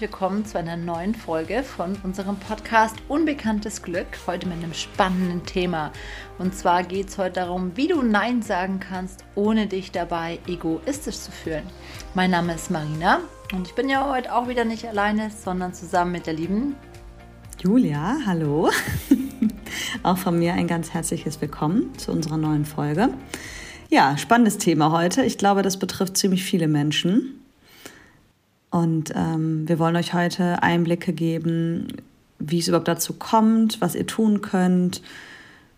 Herzlich willkommen zu einer neuen Folge von unserem Podcast Unbekanntes Glück. Heute mit einem spannenden Thema. Und zwar geht es heute darum, wie du Nein sagen kannst, ohne dich dabei egoistisch zu fühlen. Mein Name ist Marina und ich bin ja heute auch wieder nicht alleine, sondern zusammen mit der lieben Julia. Hallo. auch von mir ein ganz herzliches Willkommen zu unserer neuen Folge. Ja, spannendes Thema heute. Ich glaube, das betrifft ziemlich viele Menschen. Und ähm, wir wollen euch heute Einblicke geben, wie es überhaupt dazu kommt, was ihr tun könnt,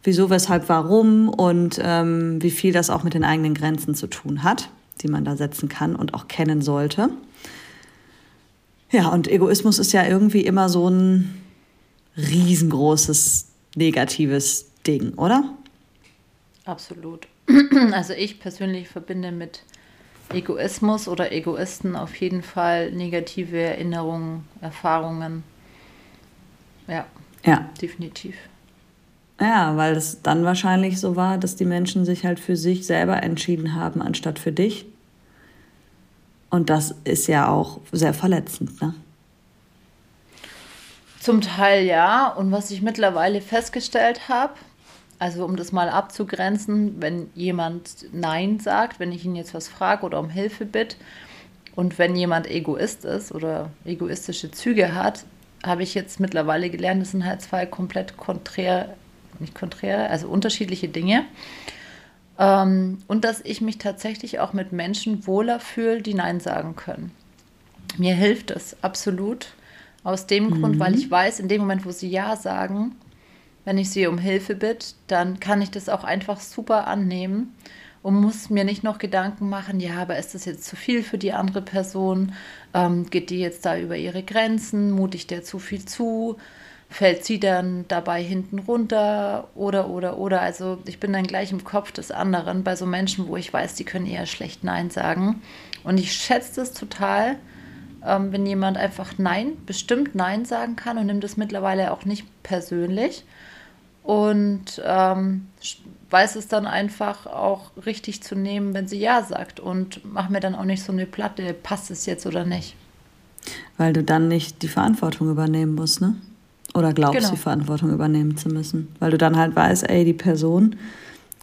wieso, weshalb, warum und ähm, wie viel das auch mit den eigenen Grenzen zu tun hat, die man da setzen kann und auch kennen sollte. Ja, und Egoismus ist ja irgendwie immer so ein riesengroßes negatives Ding, oder? Absolut. Also ich persönlich verbinde mit Egoismus oder Egoisten auf jeden Fall negative Erinnerungen, Erfahrungen. Ja. Ja. Definitiv. Ja, weil es dann wahrscheinlich so war, dass die Menschen sich halt für sich selber entschieden haben, anstatt für dich. Und das ist ja auch sehr verletzend, ne? Zum Teil ja. Und was ich mittlerweile festgestellt habe, also um das mal abzugrenzen, wenn jemand Nein sagt, wenn ich ihn jetzt was frage oder um Hilfe bitte und wenn jemand Egoist ist oder egoistische Züge hat, habe ich jetzt mittlerweile gelernt, das sind halt zwei komplett konträr, nicht konträr, also unterschiedliche Dinge. Ähm, und dass ich mich tatsächlich auch mit Menschen wohler fühle, die Nein sagen können. Mir hilft das absolut. Aus dem mhm. Grund, weil ich weiß, in dem Moment, wo sie Ja sagen, wenn ich sie um Hilfe bitte, dann kann ich das auch einfach super annehmen und muss mir nicht noch Gedanken machen, ja, aber ist das jetzt zu viel für die andere Person? Ähm, geht die jetzt da über ihre Grenzen? Mute ich der zu viel zu? Fällt sie dann dabei hinten runter? Oder, oder, oder. Also ich bin dann gleich im Kopf des anderen bei so Menschen, wo ich weiß, die können eher schlecht Nein sagen. Und ich schätze das total, ähm, wenn jemand einfach Nein, bestimmt Nein sagen kann und nimmt es mittlerweile auch nicht persönlich und ähm, weiß es dann einfach auch richtig zu nehmen, wenn sie Ja sagt und mach mir dann auch nicht so eine Platte, passt es jetzt oder nicht. Weil du dann nicht die Verantwortung übernehmen musst, ne? Oder glaubst, genau. die Verantwortung übernehmen zu müssen. Weil du dann halt weißt, ey, die Person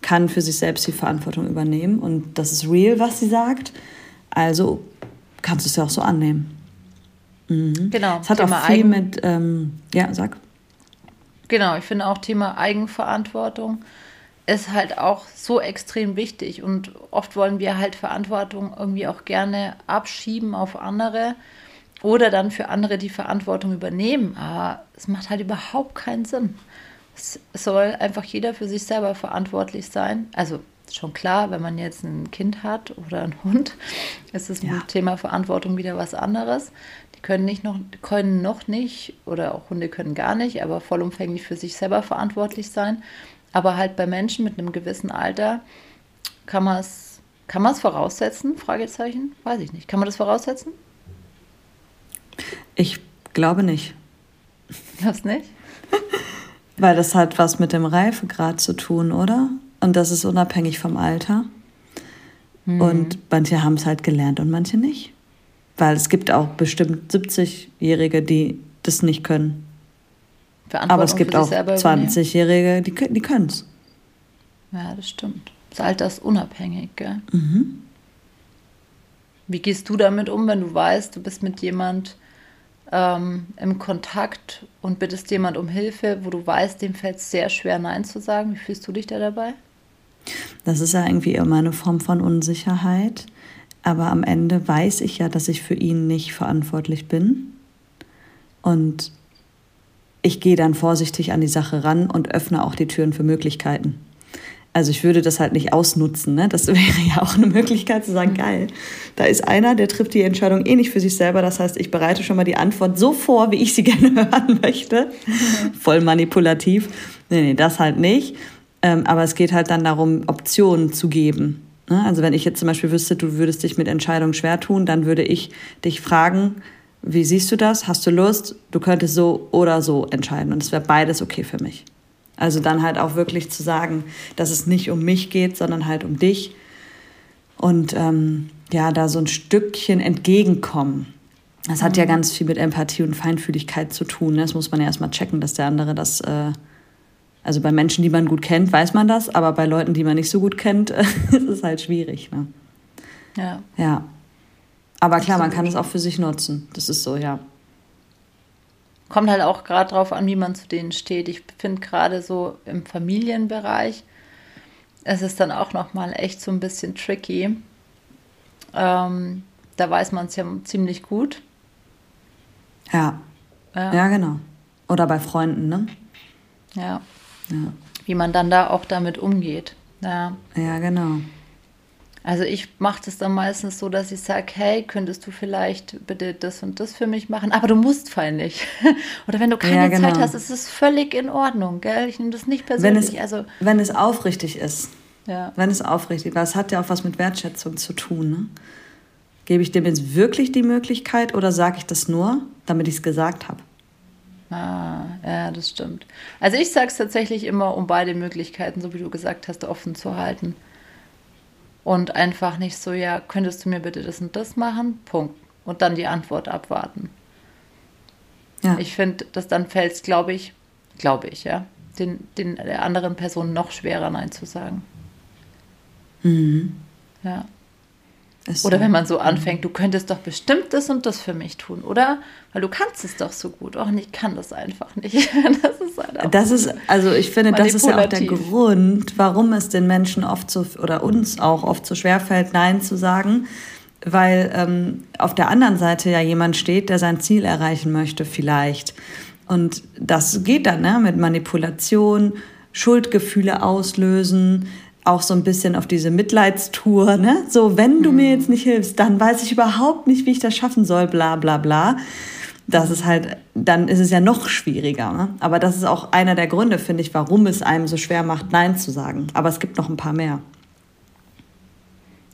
kann für sich selbst die Verantwortung übernehmen und das ist real, was sie sagt. Also kannst du es ja auch so annehmen. Mhm. Genau. Es hat Thema auch viel mit, ähm, ja, sag. Genau, ich finde auch Thema Eigenverantwortung ist halt auch so extrem wichtig und oft wollen wir halt Verantwortung irgendwie auch gerne abschieben auf andere oder dann für andere die Verantwortung übernehmen. Aber es macht halt überhaupt keinen Sinn. Es soll einfach jeder für sich selber verantwortlich sein. Also schon klar, wenn man jetzt ein Kind hat oder einen Hund, ist das ja. Thema Verantwortung wieder was anderes. Die können nicht noch, können noch nicht, oder auch Hunde können gar nicht, aber vollumfänglich für sich selber verantwortlich sein. Aber halt bei Menschen mit einem gewissen Alter kann man es kann man es voraussetzen? Fragezeichen? Weiß ich nicht. Kann man das voraussetzen? Ich glaube nicht. Was nicht? Weil das hat was mit dem Reifegrad zu tun, oder? Und das ist unabhängig vom Alter. Mhm. Und manche haben es halt gelernt und manche nicht. Weil es gibt auch bestimmt 70-Jährige, die das nicht können. Aber es gibt auch 20-Jährige, die, die können es. Ja, das stimmt. Das Alter ist unabhängig, gell? Mhm. Wie gehst du damit um, wenn du weißt, du bist mit jemand ähm, im Kontakt und bittest jemand um Hilfe, wo du weißt, dem fällt es sehr schwer, Nein zu sagen? Wie fühlst du dich da dabei? Das ist ja irgendwie immer eine Form von Unsicherheit. Aber am Ende weiß ich ja, dass ich für ihn nicht verantwortlich bin. Und ich gehe dann vorsichtig an die Sache ran und öffne auch die Türen für Möglichkeiten. Also ich würde das halt nicht ausnutzen. Ne? Das wäre ja auch eine Möglichkeit zu sagen, geil, da ist einer, der trifft die Entscheidung eh nicht für sich selber. Das heißt, ich bereite schon mal die Antwort so vor, wie ich sie gerne hören möchte. Voll manipulativ. Nee, nee, das halt nicht. Ähm, aber es geht halt dann darum, Optionen zu geben. Ne? Also wenn ich jetzt zum Beispiel wüsste, du würdest dich mit Entscheidungen schwer tun, dann würde ich dich fragen, wie siehst du das? Hast du Lust? Du könntest so oder so entscheiden. Und es wäre beides okay für mich. Also dann halt auch wirklich zu sagen, dass es nicht um mich geht, sondern halt um dich. Und ähm, ja, da so ein Stückchen entgegenkommen. Das hat ja mhm. ganz viel mit Empathie und Feinfühligkeit zu tun. Ne? Das muss man ja erstmal checken, dass der andere das. Äh, also bei Menschen, die man gut kennt, weiß man das, aber bei Leuten, die man nicht so gut kennt, ist es halt schwierig. Ne? Ja. Ja. Aber klar, man kann es auch für sich nutzen. Das ist so, ja. Kommt halt auch gerade drauf an, wie man zu denen steht. Ich finde gerade so im Familienbereich, es ist dann auch nochmal echt so ein bisschen tricky. Ähm, da weiß man es ja ziemlich gut. Ja. ja. Ja, genau. Oder bei Freunden, ne? Ja. Ja. Wie man dann da auch damit umgeht. Ja. Ja, genau. Also ich mache das dann meistens so, dass ich sage, hey, könntest du vielleicht bitte das und das für mich machen? Aber du musst fein nicht. Oder wenn du keine ja, genau. Zeit hast, ist es völlig in Ordnung, gell? Ich nehme das nicht persönlich. Wenn es, also, wenn es aufrichtig ist. Ja. Wenn es aufrichtig ist. Weil es hat ja auch was mit Wertschätzung zu tun. Ne? Gebe ich dem jetzt wirklich die Möglichkeit oder sage ich das nur, damit ich es gesagt habe? Ah, ja, das stimmt. Also ich sage es tatsächlich immer, um beide Möglichkeiten, so wie du gesagt hast, offen zu halten. Und einfach nicht so, ja, könntest du mir bitte das und das machen? Punkt. Und dann die Antwort abwarten. Ja. Ich finde, dass dann fällt es, glaube ich, glaube ich, ja, den, den, der anderen Person noch schwerer Nein zu sagen. Mhm. Ja. Ist oder wenn man so anfängt, du könntest doch bestimmt das und das für mich tun, oder? Weil du kannst es doch so gut. Auch ich kann das einfach nicht. Das ist halt auch Das ist, also ich finde, das ist ja auch der Grund, warum es den Menschen oft so, oder uns auch oft so schwerfällt, Nein zu sagen. Weil ähm, auf der anderen Seite ja jemand steht, der sein Ziel erreichen möchte, vielleicht. Und das geht dann ne, mit Manipulation, Schuldgefühle auslösen, auch so ein bisschen auf diese Mitleidstour, ne? So, wenn du mhm. mir jetzt nicht hilfst, dann weiß ich überhaupt nicht, wie ich das schaffen soll, bla bla bla. Das ist halt, dann ist es ja noch schwieriger. Ne? Aber das ist auch einer der Gründe, finde ich, warum es einem so schwer macht, Nein zu sagen. Aber es gibt noch ein paar mehr.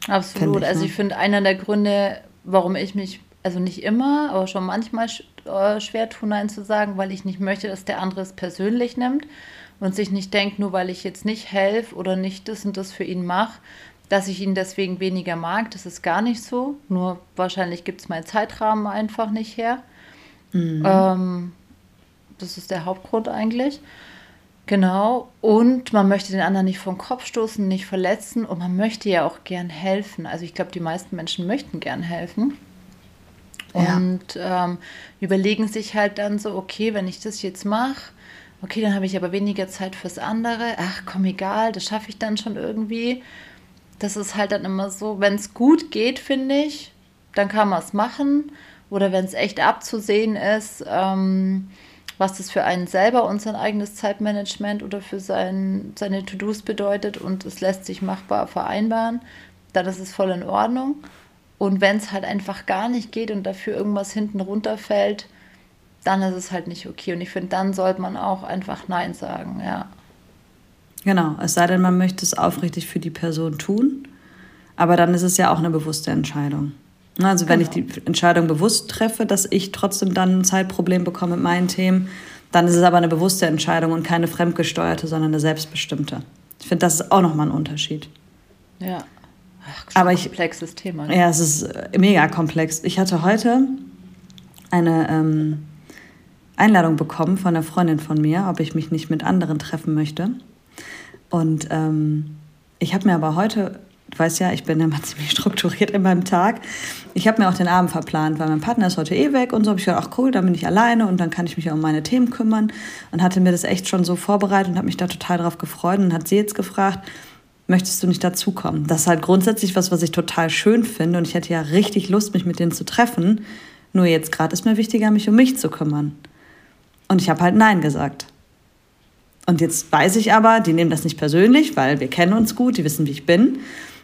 Absolut. Ich, also ne? ich finde, einer der Gründe, warum ich mich, also nicht immer, aber schon manchmal äh, schwer tue, Nein zu sagen, weil ich nicht möchte, dass der andere es persönlich nimmt und sich nicht denkt, nur weil ich jetzt nicht helfe oder nicht das und das für ihn mache, dass ich ihn deswegen weniger mag. Das ist gar nicht so. Nur wahrscheinlich gibt es meinen Zeitrahmen einfach nicht her. Mhm. Ähm, das ist der Hauptgrund eigentlich. Genau. Und man möchte den anderen nicht vom Kopf stoßen, nicht verletzen und man möchte ja auch gern helfen. Also ich glaube, die meisten Menschen möchten gern helfen. Und ja. ähm, überlegen sich halt dann so, okay, wenn ich das jetzt mache, okay, dann habe ich aber weniger Zeit fürs andere. Ach, komm, egal, das schaffe ich dann schon irgendwie. Das ist halt dann immer so, wenn es gut geht, finde ich, dann kann man es machen. Oder wenn es echt abzusehen ist, ähm, was das für einen selber und sein eigenes Zeitmanagement oder für sein, seine To-Dos bedeutet und es lässt sich machbar vereinbaren, dann ist es voll in Ordnung. Und wenn es halt einfach gar nicht geht und dafür irgendwas hinten runterfällt, dann ist es halt nicht okay. Und ich finde, dann sollte man auch einfach Nein sagen, ja. Genau, es sei denn, man möchte es aufrichtig für die Person tun, aber dann ist es ja auch eine bewusste Entscheidung. Also wenn genau. ich die Entscheidung bewusst treffe, dass ich trotzdem dann ein Zeitproblem bekomme mit meinen Themen, dann ist es aber eine bewusste Entscheidung und keine fremdgesteuerte, sondern eine selbstbestimmte. Ich finde, das ist auch nochmal ein Unterschied. Ja. Ach, aber ich, komplexes Thema. Ne? Ja, es ist mega komplex. Ich hatte heute eine ähm, Einladung bekommen von einer Freundin von mir, ob ich mich nicht mit anderen treffen möchte. Und ähm, ich habe mir aber heute, du weißt ja, ich bin immer ziemlich strukturiert in meinem Tag. Ich habe mir auch den Abend verplant, weil mein Partner ist heute eh weg und so habe ich gedacht, ach cool, dann bin ich alleine und dann kann ich mich um meine Themen kümmern. Und hatte mir das echt schon so vorbereitet und habe mich da total drauf gefreut und hat sie jetzt gefragt, möchtest du nicht dazukommen? Das ist halt grundsätzlich was, was ich total schön finde und ich hätte ja richtig Lust, mich mit denen zu treffen. Nur jetzt gerade ist mir wichtiger, mich um mich zu kümmern. Und ich habe halt Nein gesagt. Und jetzt weiß ich aber, die nehmen das nicht persönlich, weil wir kennen uns gut, die wissen, wie ich bin.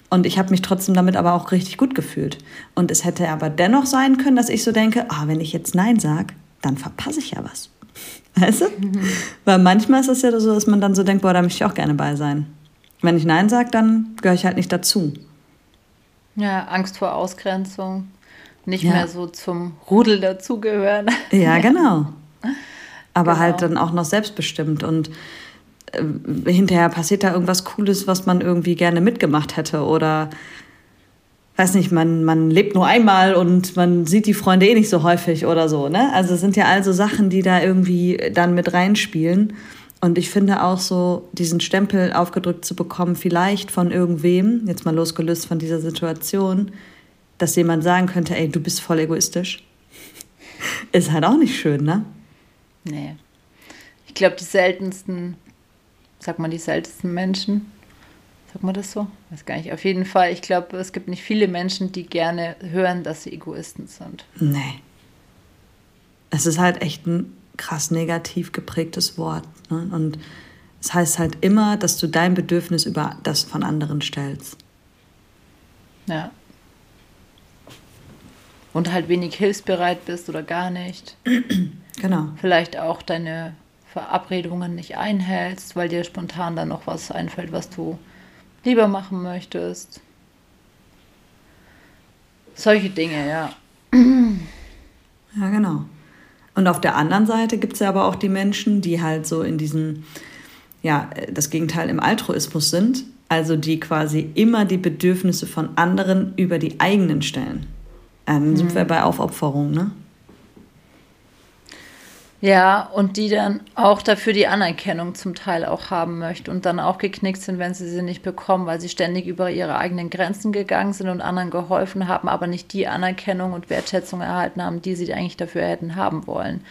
Und ich habe mich trotzdem damit aber auch richtig gut gefühlt. Und es hätte aber dennoch sein können, dass ich so denke, ah, wenn ich jetzt Nein sage, dann verpasse ich ja was. Weißt du? Mhm. Weil manchmal ist es ja so, dass man dann so denkt, boah, da möchte ich auch gerne bei sein. Wenn ich Nein sage, dann gehöre ich halt nicht dazu. Ja, Angst vor Ausgrenzung. Nicht ja. mehr so zum Rudel dazugehören. Ja, genau. Aber halt genau. halt dann auch noch selbstbestimmt und äh, hinterher passiert da irgendwas Cooles, was man irgendwie gerne mitgemacht hätte oder weiß nicht, man, man lebt nur einmal und man sieht die Freunde eh nicht so häufig oder so. Ne? Also es sind ja also Sachen, die da irgendwie dann mit reinspielen. Und ich finde auch so, diesen Stempel aufgedrückt zu bekommen, vielleicht von irgendwem, jetzt mal losgelöst von dieser Situation, dass jemand sagen könnte, ey, du bist voll egoistisch, ist halt auch nicht schön, ne? Nee. Ich glaube, die seltensten, sag mal, die seltensten Menschen, sag mal das so? Weiß gar nicht. Auf jeden Fall, ich glaube, es gibt nicht viele Menschen, die gerne hören, dass sie Egoisten sind. Nee. Es ist halt echt ein krass negativ geprägtes Wort. Ne? Und es das heißt halt immer, dass du dein Bedürfnis über das von anderen stellst. Ja. Und halt wenig hilfsbereit bist oder gar nicht. Genau. Vielleicht auch deine Verabredungen nicht einhältst, weil dir spontan dann noch was einfällt, was du lieber machen möchtest. Solche Dinge, ja. Ja, genau. Und auf der anderen Seite gibt es ja aber auch die Menschen, die halt so in diesem, ja, das Gegenteil im Altruismus sind, also die quasi immer die Bedürfnisse von anderen über die eigenen stellen. Dann sind mhm. wir bei Aufopferung, ne? Ja, und die dann auch dafür die Anerkennung zum Teil auch haben möchte und dann auch geknickt sind, wenn sie sie nicht bekommen, weil sie ständig über ihre eigenen Grenzen gegangen sind und anderen geholfen haben, aber nicht die Anerkennung und Wertschätzung erhalten haben, die sie eigentlich dafür hätten haben wollen.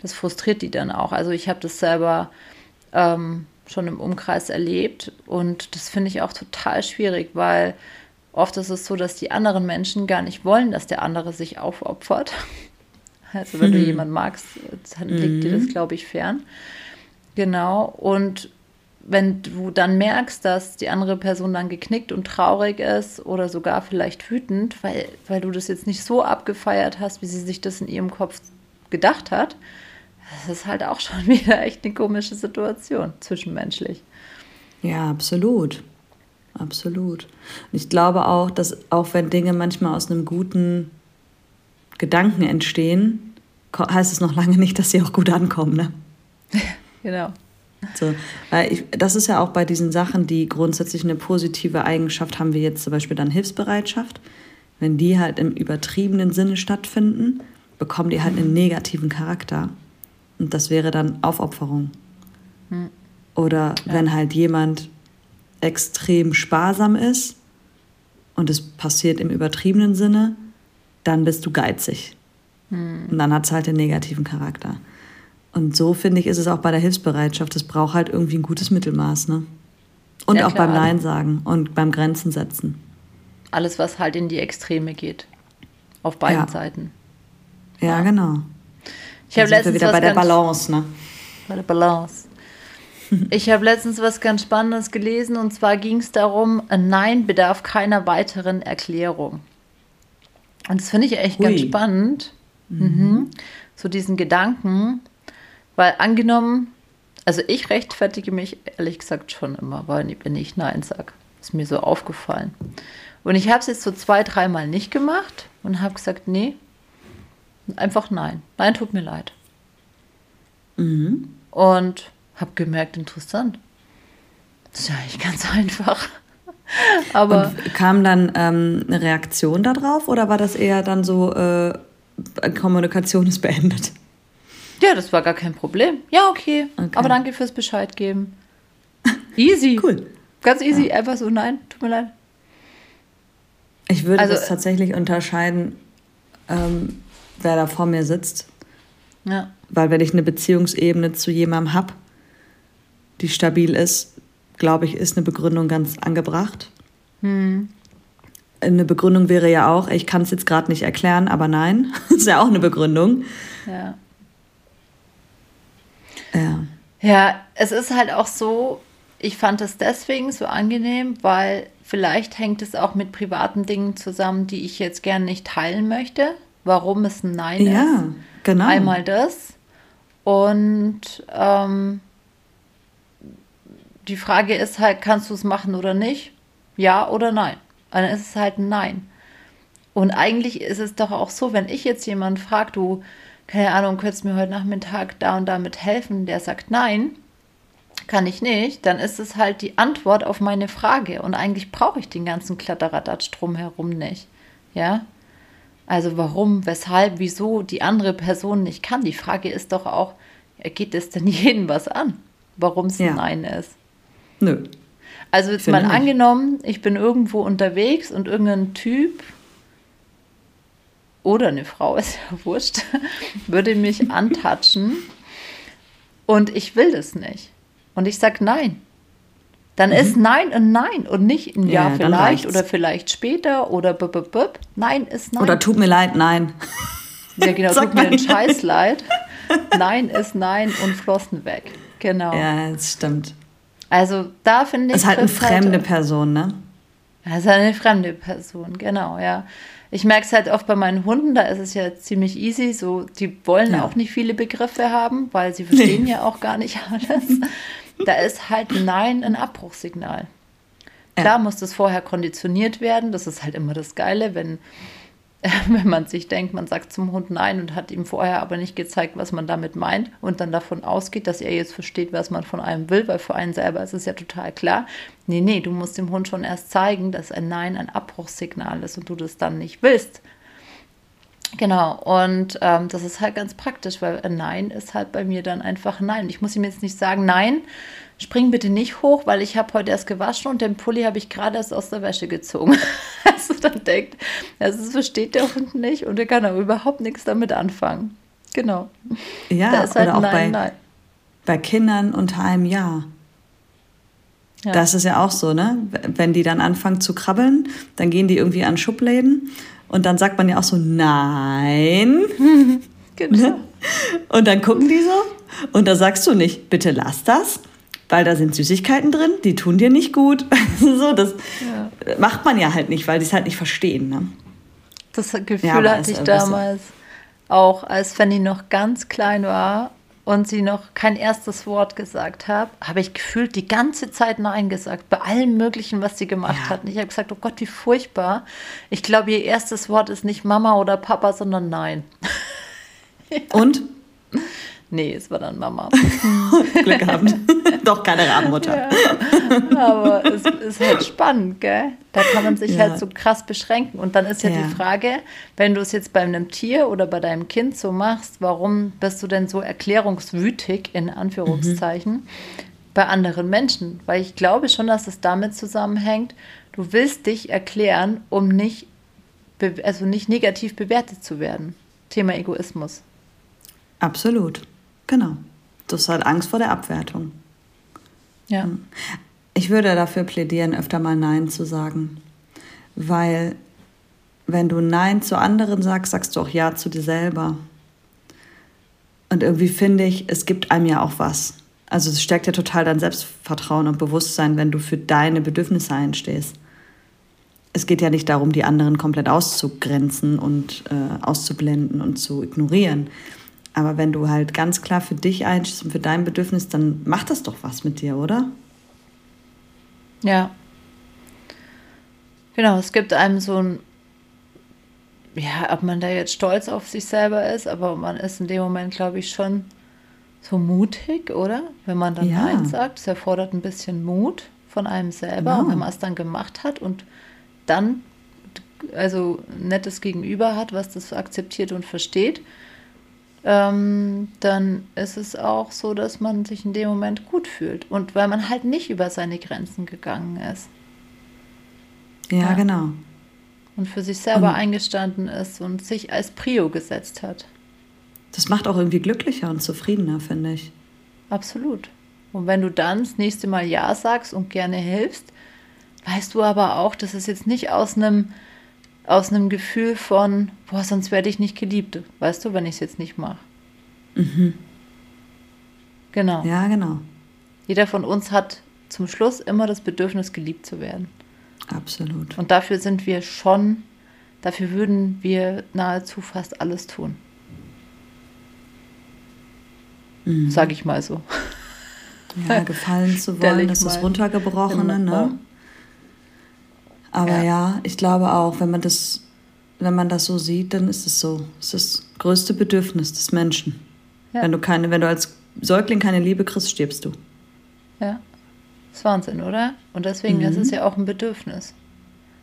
Das frustriert die dann auch. Also ich habe das selber ähm, schon im Umkreis erlebt und das finde ich auch total schwierig, weil oft ist es so, dass die anderen Menschen gar nicht wollen, dass der andere sich aufopfert also wenn mhm. du jemanden magst, dann liegt dir das, mhm. glaube ich, fern. Genau. Und wenn du dann merkst, dass die andere Person dann geknickt und traurig ist oder sogar vielleicht wütend, weil, weil du das jetzt nicht so abgefeiert hast, wie sie sich das in ihrem Kopf gedacht hat, das ist halt auch schon wieder echt eine komische Situation zwischenmenschlich. Ja, absolut. Absolut. Und ich glaube auch, dass auch wenn Dinge manchmal aus einem guten Gedanken entstehen, heißt es noch lange nicht, dass sie auch gut ankommen. Ne? genau. So, weil ich, das ist ja auch bei diesen Sachen, die grundsätzlich eine positive Eigenschaft haben, wie jetzt zum Beispiel dann Hilfsbereitschaft. Wenn die halt im übertriebenen Sinne stattfinden, bekommen die halt einen negativen Charakter. Und das wäre dann Aufopferung. Hm. Oder ja. wenn halt jemand extrem sparsam ist und es passiert im übertriebenen Sinne, dann bist du geizig. Hm. Und dann hat es halt den negativen Charakter. Und so finde ich, ist es auch bei der Hilfsbereitschaft. Es braucht halt irgendwie ein gutes Mittelmaß. Ne? Und ja, auch klar. beim Nein sagen und beim Grenzen setzen. Alles, was halt in die Extreme geht. Auf beiden ja. Seiten. Ja, ja. genau. Ich habe letztens wieder bei der Balance, ne? Bei der Balance. Ich habe letztens was ganz Spannendes gelesen und zwar ging es darum, ein Nein bedarf keiner weiteren Erklärung. Und das finde ich echt Hui. ganz spannend. Mhm. Mhm. So diesen Gedanken, weil angenommen, also ich rechtfertige mich ehrlich gesagt schon immer, weil wenn ich Nein sage. Ist mir so aufgefallen. Und ich habe es jetzt so zwei, dreimal nicht gemacht und habe gesagt, nee, einfach nein. Nein, tut mir leid. Mhm. Und habe gemerkt, interessant. Das ist ja eigentlich ganz einfach. Aber und kam dann ähm, eine Reaktion darauf oder war das eher dann so, äh, Kommunikation ist beendet? Ja, das war gar kein Problem. Ja, okay. okay. Aber danke fürs Bescheid geben. Easy. cool. Ganz easy. Ja. Einfach so, nein, tut mir leid. Ich würde also, das tatsächlich unterscheiden, ähm, wer da vor mir sitzt. Ja. Weil wenn ich eine Beziehungsebene zu jemandem habe, die stabil ist, glaube ich, ist eine Begründung ganz angebracht. Hm. Eine Begründung wäre ja auch, ich kann es jetzt gerade nicht erklären, aber nein, ist ja auch eine Begründung. Ja. Ja. Ja, es ist halt auch so, ich fand es deswegen so angenehm, weil vielleicht hängt es auch mit privaten Dingen zusammen, die ich jetzt gerne nicht teilen möchte, warum es ein Nein ja, ist. Ja, genau. Einmal das. Und ähm, die Frage ist halt, kannst du es machen oder nicht? Ja oder nein? Und dann ist es halt ein Nein. Und eigentlich ist es doch auch so, wenn ich jetzt jemanden frage, du, keine Ahnung, könntest mir heute Nachmittag da und damit helfen, der sagt nein, kann ich nicht, dann ist es halt die Antwort auf meine Frage. Und eigentlich brauche ich den ganzen Kladderadatsch drumherum nicht. Ja. Also warum, weshalb, wieso die andere Person nicht kann. Die Frage ist doch auch, geht es denn jedem was an, warum es ja. Nein ist? Nö. Also jetzt Finde mal angenommen, ich bin irgendwo unterwegs und irgendein Typ oder eine Frau, ist ja wurscht, würde mich antatschen und ich will das nicht. Und ich sage nein. Dann mhm. ist Nein ein Nein und nicht ein Ja, ja vielleicht oder vielleicht später oder b -b -b. Nein ist Nein. Oder tut mir leid, nein. Ja, genau, tut mir ein Scheiß leid. Nein ist Nein und Flossen weg. Genau. Ja, das stimmt. Also da finde ich. Das ist halt eine fremde halt, Person, ne? Das ist eine fremde Person, genau, ja. Ich merke es halt oft bei meinen Hunden, da ist es ja ziemlich easy. So, die wollen ja. auch nicht viele Begriffe haben, weil sie verstehen nee. ja auch gar nicht alles. Da ist halt Nein ein Abbruchssignal. Ja. Klar muss das vorher konditioniert werden. Das ist halt immer das Geile, wenn wenn man sich denkt, man sagt zum Hund Nein und hat ihm vorher aber nicht gezeigt, was man damit meint und dann davon ausgeht, dass er jetzt versteht, was man von einem will, weil für einen selber ist es ja total klar. Nee, nee, du musst dem Hund schon erst zeigen, dass ein Nein ein Abbruchssignal ist und du das dann nicht willst. Genau, und ähm, das ist halt ganz praktisch, weil ein Nein ist halt bei mir dann einfach Nein. Ich muss ihm jetzt nicht sagen, nein, spring bitte nicht hoch, weil ich habe heute erst gewaschen und den Pulli habe ich gerade erst aus der Wäsche gezogen. also dann denkt, das versteht der Hund nicht und er kann auch überhaupt nichts damit anfangen. Genau. Ja, da ist halt oder auch nein, bei, nein. bei Kindern unter einem Jahr. Ja. Das ist ja auch so, ne? Wenn die dann anfangen zu krabbeln, dann gehen die irgendwie an Schubläden und dann sagt man ja auch so, nein. genau. Und dann gucken die so und da sagst du nicht, bitte lass das, weil da sind Süßigkeiten drin, die tun dir nicht gut. so, das ja. macht man ja halt nicht, weil die es halt nicht verstehen. Ne? Das Gefühl ja, hatte ich damals auch, als Fanny noch ganz klein war und sie noch kein erstes Wort gesagt hat, habe ich gefühlt die ganze Zeit Nein gesagt, bei allem Möglichen, was sie gemacht ja. hat. Und ich habe gesagt, oh Gott, wie furchtbar. Ich glaube, ihr erstes Wort ist nicht Mama oder Papa, sondern Nein. Und? Nee, es war dann Mama. Glück gehabt. Doch keine Rabenmutter. Ja. Aber es ist halt spannend, gell? Da kann man sich ja. halt so krass beschränken. Und dann ist ja, ja, die Frage, wenn du es jetzt bei einem Tier oder bei deinem Kind so machst, warum bist du denn so erklärungswütig, in Anführungszeichen, mhm. bei anderen Menschen? Weil ich glaube schon, dass es damit zusammenhängt, du willst dich erklären, um nicht, also nicht negativ bewertet zu werden. Thema Egoismus. Absolut. Genau. Du hast halt Angst vor der Abwertung. Ja. Hm. Ich würde dafür plädieren, öfter mal Nein zu sagen. Weil, wenn du Nein zu anderen sagst, sagst du auch Ja zu dir selber. Und irgendwie finde ich, es gibt einem ja auch was. Also es stärkt ja total dein Selbstvertrauen und Bewusstsein, wenn du für deine Bedürfnisse einstehst. Es geht ja nicht darum, die anderen komplett auszugrenzen und äh, auszublenden und zu ignorieren. Aber wenn du halt ganz klar für dich einstehst und für dein Bedürfnis, dann macht das doch was mit dir, oder? Ja. Genau, es gibt einem so ein, ja, ob man da jetzt stolz auf sich selber ist, aber man ist in dem Moment, glaube ich, schon so mutig, oder? Wenn man dann ja. Nein sagt, es erfordert ein bisschen Mut von einem selber, genau. wenn man es dann gemacht hat und dann also nettes Gegenüber hat, was das akzeptiert und versteht, ähm, dann ist es auch so, dass man sich in dem Moment gut fühlt und weil man halt nicht über seine Grenzen gegangen ist. Ja, ja. genau. Und für sich selber und eingestanden ist und sich als Prio gesetzt hat. Das macht auch irgendwie glücklicher und zufriedener, finde ich. Absolut. Und wenn du dann das nächste Mal Ja sagst und gerne hilfst, weißt du aber auch, dass es jetzt nicht aus einem aus einem Gefühl von, boah, sonst werde ich nicht geliebt, weißt du, wenn ich es jetzt nicht mache. Mhm. Genau. Ja, genau. Jeder von uns hat zum Schluss immer das Bedürfnis, geliebt zu werden. Absolut. Und dafür sind wir schon, dafür würden wir nahezu fast alles tun. Mhm. Sag ich mal so. Ja, gefallen zu wollen, das ist das Runtergebrochene, ne? Aber ja. ja. ich glaube auch, wenn man das, wenn man das so sieht, dann ist es so. Es ist das größte Bedürfnis des Menschen. Ja. Wenn du keine, wenn du als Säugling keine Liebe kriegst, stirbst du. Ja. Das ist Wahnsinn, oder? Und deswegen mhm. ist es ja auch ein Bedürfnis.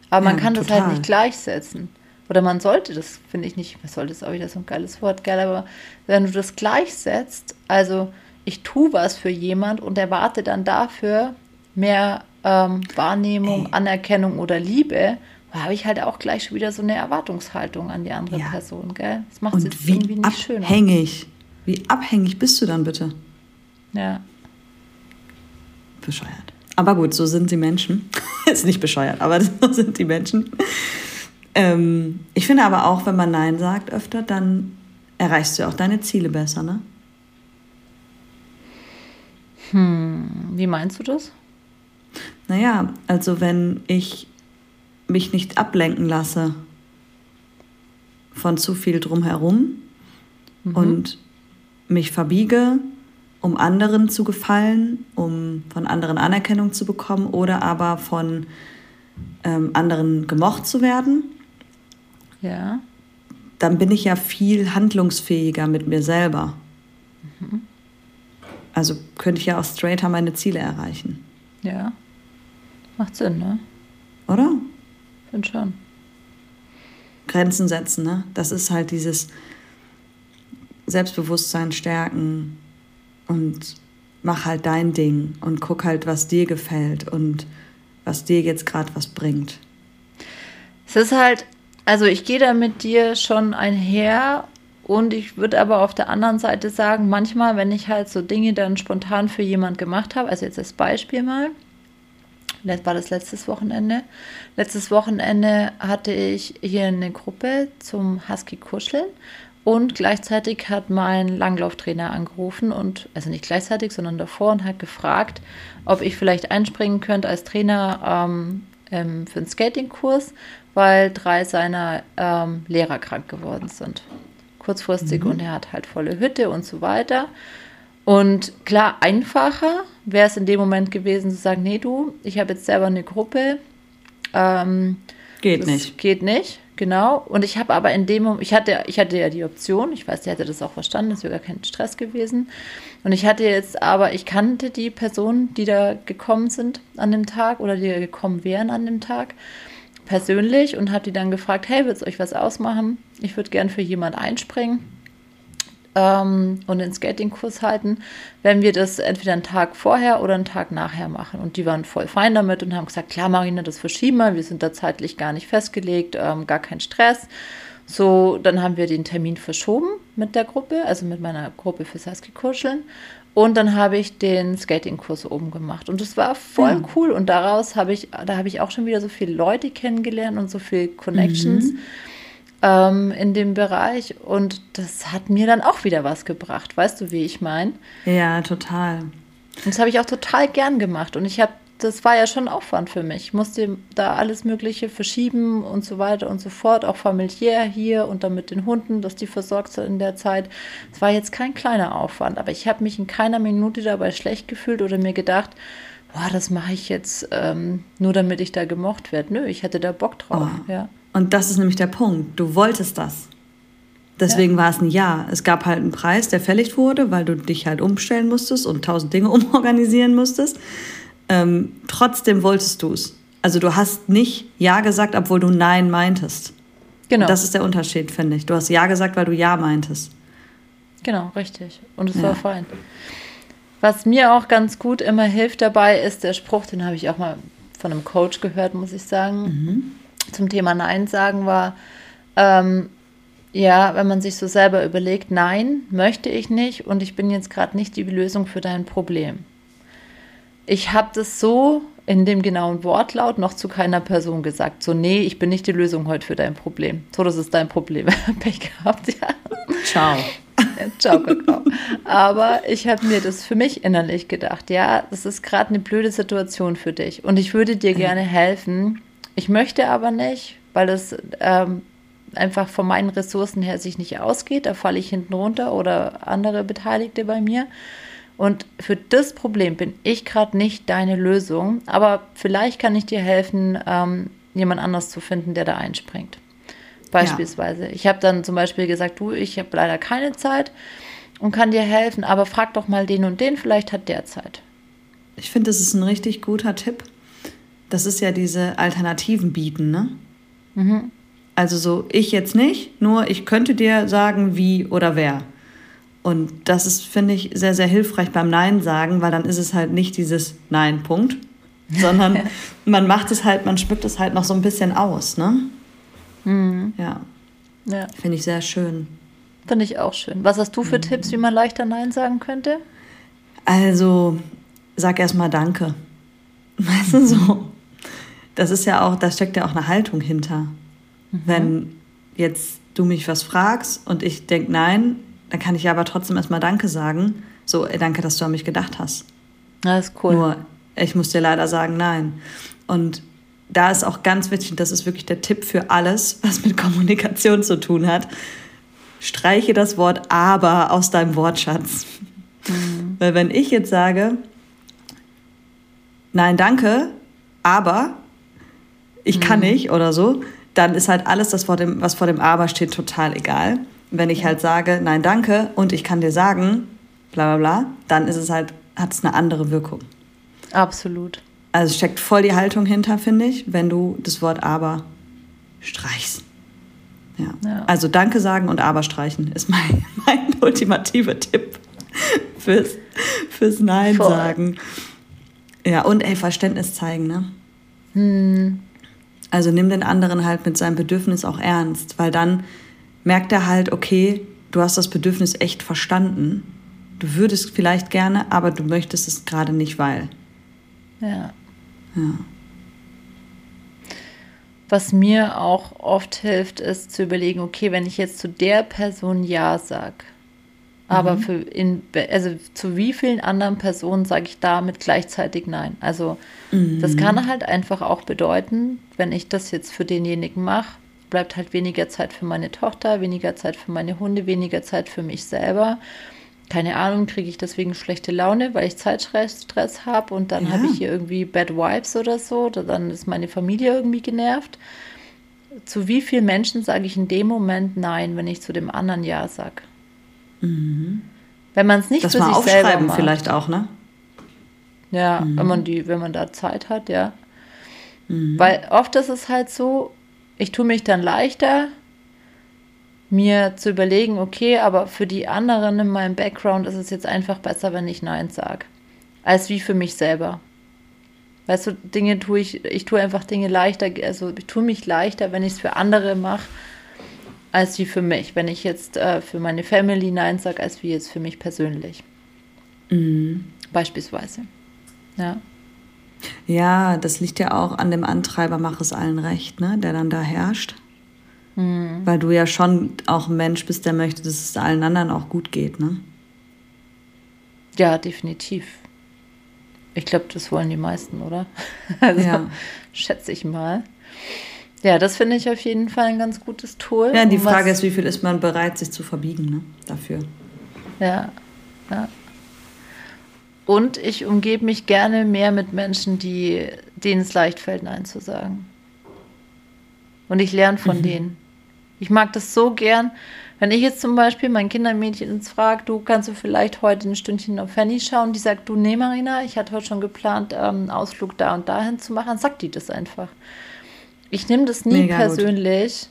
Aber man kann total. das halt nicht gleichsetzen. Oder man sollte das, finde ich nicht, man sollte es auch wieder so ein geiles Wort, geil, aber wenn du das gleichsetzt, also ich tue was für jemand und erwarte dann dafür mehr ähm, Wahrnehmung. Anerkennung oder Liebe, habe ich halt auch gleich schon wieder so eine Erwartungshaltung an die andere ja. Person, gell? Das macht es jetzt irgendwie nicht schöner. Abhängig. Wie abhängig bist du dann bitte? Ja. Bescheuert. Aber gut, so sind die Menschen. Ist nicht bescheuert, aber so sind die Menschen. Ähm, ich finde aber auch, wenn man Nein sagt öfter, dann erreichst du auch deine Ziele besser, ne? Hm, wie meinst du das? Naja, also wenn ich mich nicht ablenken lasse von zu viel drumherum mhm. und mich verbiege, um anderen zu gefallen, um von anderen Anerkennung zu bekommen oder aber von ähm, anderen gemocht zu werden, ja. dann bin ich ja viel handlungsfähiger mit mir selber. Mhm. Also könnte ich ja auch straighter meine Ziele erreichen. Ja. Macht Sinn, ne? Oder? Finde schon. Grenzen setzen, ne? Das ist halt dieses Selbstbewusstsein stärken und mach halt dein Ding und guck halt, was dir gefällt und was dir jetzt gerade was bringt. Es ist halt also ich gehe da mit dir schon einher und ich würde aber auf der anderen Seite sagen, manchmal, wenn ich halt so Dinge dann spontan für jemand gemacht habe, also jetzt als Beispiel mal, das war das letztes Wochenende. Letztes Wochenende hatte ich hier eine Gruppe zum Husky Kuscheln und gleichzeitig hat mein Langlauftrainer angerufen und, also nicht gleichzeitig, sondern davor und hat gefragt, ob ich vielleicht einspringen könnte als Trainer ähm, ähm, für einen Skatingkurs weil drei seiner ähm, Lehrer krank geworden sind. Kurzfristig mhm. und er hat halt volle Hütte und so weiter. Und klar, einfacher wäre es in dem Moment gewesen zu sagen, nee du, ich habe jetzt selber eine Gruppe. Ähm, geht nicht. Geht nicht, genau. Und ich habe aber in dem Moment, ich hatte, ich hatte ja die Option, ich weiß, der hätte das auch verstanden, das wäre gar kein Stress gewesen. Und ich hatte jetzt aber, ich kannte die Personen, die da gekommen sind an dem Tag oder die gekommen wären an dem Tag persönlich und habe die dann gefragt, hey, wird es euch was ausmachen? Ich würde gern für jemand einspringen ähm, und den Skatingkurs halten, wenn wir das entweder einen Tag vorher oder einen Tag nachher machen. Und die waren voll fein damit und haben gesagt, klar, Marina, das verschieben wir, wir sind da zeitlich gar nicht festgelegt, ähm, gar kein Stress. So, dann haben wir den Termin verschoben mit der Gruppe, also mit meiner Gruppe für Saski Kuscheln. Und dann habe ich den Skatingkurs oben gemacht. Und das war voll ja. cool. Und daraus habe ich, da habe ich auch schon wieder so viele Leute kennengelernt und so viele Connections mhm. Ähm, in dem Bereich. Und das hat mir dann auch wieder was gebracht. Weißt du, wie ich meine? Ja, total. Und das habe ich auch total gern gemacht. Und ich habe das war ja schon Aufwand für mich. Ich musste da alles Mögliche verschieben und so weiter und so fort, auch familiär hier und dann mit den Hunden, dass die versorgt sind in der Zeit. Es war jetzt kein kleiner Aufwand, aber ich habe mich in keiner Minute dabei schlecht gefühlt oder mir gedacht, boah, das mache ich jetzt ähm, nur damit ich da gemocht werde. Nö, ich hatte da Bock drauf. Oh. Ja. Und das ist nämlich der Punkt. Du wolltest das. Deswegen ja. war es ein Ja. Es gab halt einen Preis, der fällig wurde, weil du dich halt umstellen musstest und tausend Dinge umorganisieren musstest ähm, trotzdem wolltest du es. Also du hast nicht Ja gesagt, obwohl du Nein meintest. Genau. Und das ist der Unterschied, finde ich. Du hast Ja gesagt, weil du Ja meintest. Genau, richtig. Und es ja. war fein. Was mir auch ganz gut immer hilft dabei, ist der Spruch, den habe ich auch mal von einem Coach gehört, muss ich sagen, mhm. Zum Thema Nein sagen war, ähm, ja, wenn man sich so selber überlegt, nein, möchte ich nicht und ich bin jetzt gerade nicht die Lösung für dein Problem ich habe das so in dem genauen Wortlaut noch zu keiner Person gesagt. So, nee, ich bin nicht die Lösung heute für dein Problem. So, das ist dein Problem. Pech gehabt, ja. Ciao. Ciao, Kakao. Aber ich habe mir das für mich innerlich gedacht. Ja, das ist gerade eine blöde Situation für dich. Und ich würde dir gerne helfen. Ich möchte aber nicht, weil das ähm, einfach von meinen Ressourcen her sich nicht ausgeht. Da falle ich hinten runter oder andere Beteiligte bei mir. Und für das Problem bin ich gerade nicht deine Lösung, aber vielleicht kann ich dir helfen, ähm, jemand anders zu finden, der da einspringt. Beispielsweise. Ja. Ich habe dann zum Beispiel gesagt, du, ich habe leider keine Zeit und kann dir helfen, aber frag doch mal den und den, vielleicht hat der Zeit. ich finde, das ist ein richtig guter Tipp. Das ist ja diese Alternativen bieten, ne? Mhm. Also so, ich jetzt nicht, nur ich könnte dir sagen, wie oder wer. Und das ist, finde ich, sehr, sehr hilfreich beim Nein sagen, weil dann ist es halt nicht dieses Nein, Punkt, sondern man macht es halt, man schmückt es halt noch so ein bisschen aus, ne? Mhm. Ja. ja. Finde ich sehr schön. Finde ich auch schön. Was hast du für mhm. Tipps, wie man leichter Nein sagen könnte? Also, sag erstmal Danke. Weißt du so? Das ist ja auch, da steckt ja auch eine Haltung hinter. Mhm. Wenn jetzt du mich was fragst und ich denke nein, dann kann ich aber trotzdem erstmal Danke sagen. So, ey, danke, dass du an mich gedacht hast. Das ist cool. Nur, ich muss dir leider sagen, nein. Und da ist auch ganz wichtig, das ist wirklich der Tipp für alles, was mit Kommunikation zu tun hat. Streiche das Wort aber aus deinem Wortschatz. Mhm. Weil wenn ich jetzt sage, nein, danke, aber ich kann mhm. nicht oder so, dann ist halt alles, das vor dem, was vor dem aber steht, total egal. Wenn ich halt sage, nein, danke und ich kann dir sagen, bla bla bla, dann ist es halt, hat es eine andere Wirkung. Absolut. Also steckt voll die Haltung hinter, finde ich, wenn du das Wort aber streichst. Ja. ja. Also Danke sagen und aber streichen ist mein, mein ultimativer Tipp fürs, fürs Nein voll. sagen. Ja, und ey, Verständnis zeigen, ne? Hm. Also nimm den anderen halt mit seinem Bedürfnis auch ernst, weil dann merkt er halt, okay, du hast das Bedürfnis echt verstanden. Du würdest vielleicht gerne, aber du möchtest es gerade nicht, weil. Ja. Ja. Was mir auch oft hilft, ist zu überlegen, okay, wenn ich jetzt zu der Person Ja sage, aber mhm. für in, also zu wie vielen anderen Personen sage ich damit gleichzeitig Nein? Also mhm. das kann halt einfach auch bedeuten, wenn ich das jetzt für denjenigen mache, bleibt halt weniger Zeit für meine Tochter, weniger Zeit für meine Hunde, weniger Zeit für mich selber. Keine Ahnung, kriege ich deswegen schlechte Laune, weil ich Zeitstress habe und dann ja. habe ich hier irgendwie Bad Vibes oder so, oder dann ist meine Familie irgendwie genervt. Zu wie vielen Menschen sage ich in dem Moment Nein, wenn ich zu dem anderen Ja sage? Mhm. Wenn man es nicht das für mal sich aufschreiben selber macht. vielleicht auch, ne? Ja, mhm. wenn man die, wenn man da Zeit hat, ja. Mhm. Weil oft ist es halt so, ich tue mich dann leichter, mir zu überlegen, okay, aber für die anderen in meinem Background ist es jetzt einfach besser, wenn ich Nein sage, als wie für mich selber. Weißt du, Dinge tue ich, ich tue einfach Dinge leichter, also ich tue mich leichter, wenn ich es für andere mache, als wie für mich. Wenn ich jetzt äh, für meine Family Nein sage, als wie jetzt für mich persönlich. Mhm. Beispielsweise. Ja. Ja, das liegt ja auch an dem Antreiber, mach es allen recht, ne? der dann da herrscht. Mhm. Weil du ja schon auch ein Mensch bist, der möchte, dass es allen anderen auch gut geht, ne? Ja, definitiv. Ich glaube, das wollen die meisten, oder? Also ja. schätze ich mal. Ja, das finde ich auf jeden Fall ein ganz gutes Tool. Ja, die Frage ist, wie viel ist man bereit, sich zu verbiegen ne? dafür? Ja, ja. Und ich umgebe mich gerne mehr mit Menschen, die, denen es leicht fällt, Nein zu sagen. Und ich lerne von mhm. denen. Ich mag das so gern. Wenn ich jetzt zum Beispiel mein Kindermädchen ins frage, du kannst du vielleicht heute ein Stündchen auf Fanny schauen, die sagt, du nee, Marina, ich hatte heute schon geplant, ähm, Ausflug da und dahin zu machen, dann sagt die das einfach. Ich nehme das nie Mega persönlich. Gut.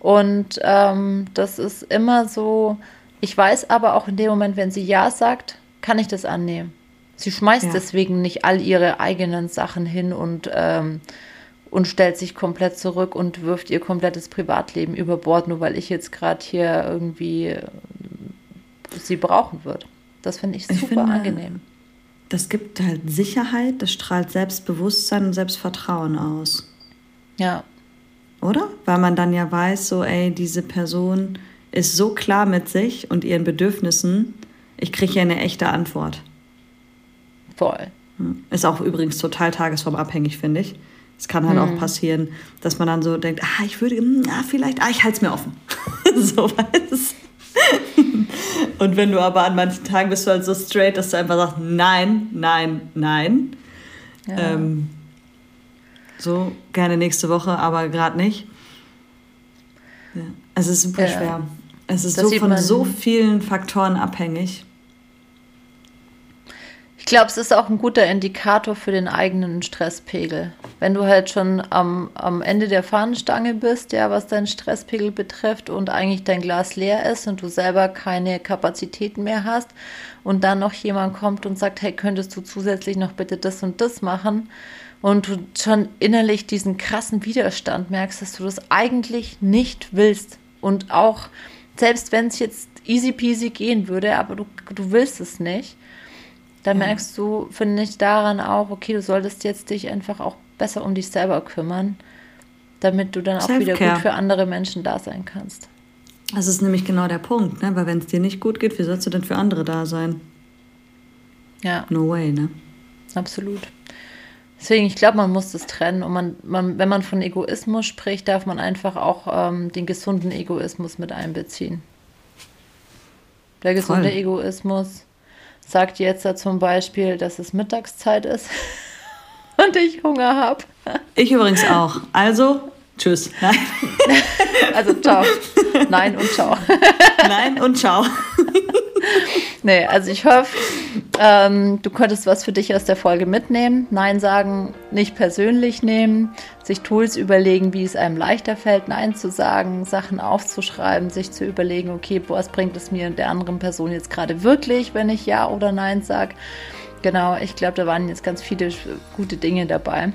Und ähm, das ist immer so, ich weiß aber auch in dem Moment, wenn sie Ja sagt, kann ich das annehmen. Sie schmeißt ja. deswegen nicht all ihre eigenen Sachen hin und, ähm, und stellt sich komplett zurück und wirft ihr komplettes Privatleben über Bord, nur weil ich jetzt gerade hier irgendwie äh, sie brauchen würde. Das finde ich super ich finde, angenehm. Das gibt halt Sicherheit, das strahlt Selbstbewusstsein und Selbstvertrauen aus. Ja. Oder? Weil man dann ja weiß, so, ey, diese Person ist so klar mit sich und ihren Bedürfnissen, ich kriege ja eine echte Antwort. Voll. Ist auch übrigens total tagesformabhängig, finde ich. Es kann halt mhm. auch passieren, dass man dann so denkt, ah, ich würde, hm, ah, vielleicht, ah, ich halte es mir offen. so, weißt Und wenn du aber an manchen Tagen bist du halt so straight, dass du einfach sagst, nein, nein, nein. Ja. Ähm, so, gerne nächste Woche, aber gerade nicht. Ja. Es ist super ja. schwer. Es ist so von so vielen Faktoren abhängig glaube, es ist auch ein guter Indikator für den eigenen Stresspegel. Wenn du halt schon am, am Ende der Fahnenstange bist, ja, was deinen Stresspegel betrifft und eigentlich dein Glas leer ist und du selber keine Kapazitäten mehr hast und dann noch jemand kommt und sagt, hey, könntest du zusätzlich noch bitte das und das machen? Und du schon innerlich diesen krassen Widerstand merkst, dass du das eigentlich nicht willst. Und auch, selbst wenn es jetzt easy peasy gehen würde, aber du, du willst es nicht, dann ja. merkst du, finde ich, daran auch, okay, du solltest jetzt dich einfach auch besser um dich selber kümmern, damit du dann auch wieder gut für andere Menschen da sein kannst. Das ist nämlich genau der Punkt, ne? weil wenn es dir nicht gut geht, wie sollst du denn für andere da sein? Ja. No way, ne? Absolut. Deswegen, ich glaube, man muss das trennen. Und man, man, wenn man von Egoismus spricht, darf man einfach auch ähm, den gesunden Egoismus mit einbeziehen. Der gesunde Voll. Egoismus sagt jetzt da zum Beispiel, dass es Mittagszeit ist und ich Hunger habe. Ich übrigens auch. Also, tschüss. Nein. Also, ciao. Nein und ciao. Nein und ciao. Nee, also ich hoffe, ähm, du konntest was für dich aus der Folge mitnehmen. Nein sagen, nicht persönlich nehmen, sich Tools überlegen, wie es einem leichter fällt, Nein zu sagen, Sachen aufzuschreiben, sich zu überlegen, okay, was bringt es mir und der anderen Person jetzt gerade wirklich, wenn ich Ja oder Nein sage. Genau, ich glaube, da waren jetzt ganz viele gute Dinge dabei.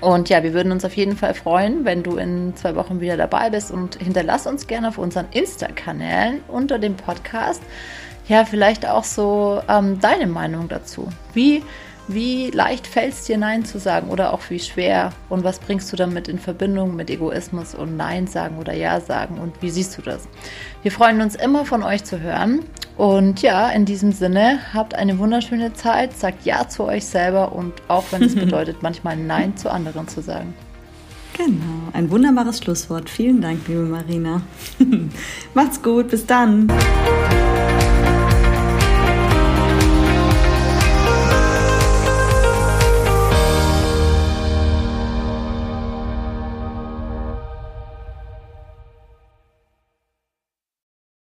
Und ja, wir würden uns auf jeden Fall freuen, wenn du in zwei Wochen wieder dabei bist und hinterlass uns gerne auf unseren Insta-Kanälen unter dem Podcast ja vielleicht auch so ähm, deine Meinung dazu. Wie, wie leicht fällt es dir Nein zu sagen oder auch wie schwer und was bringst du damit in Verbindung mit Egoismus und Nein sagen oder Ja sagen und wie siehst du das? Wir freuen uns immer von euch zu hören und ja, in diesem Sinne, habt eine wunderschöne Zeit, sagt Ja zu euch selber und auch wenn es bedeutet, manchmal Nein zu anderen zu sagen. Genau, ein wunderbares Schlusswort. Vielen Dank, liebe Marina. Macht's gut, bis dann.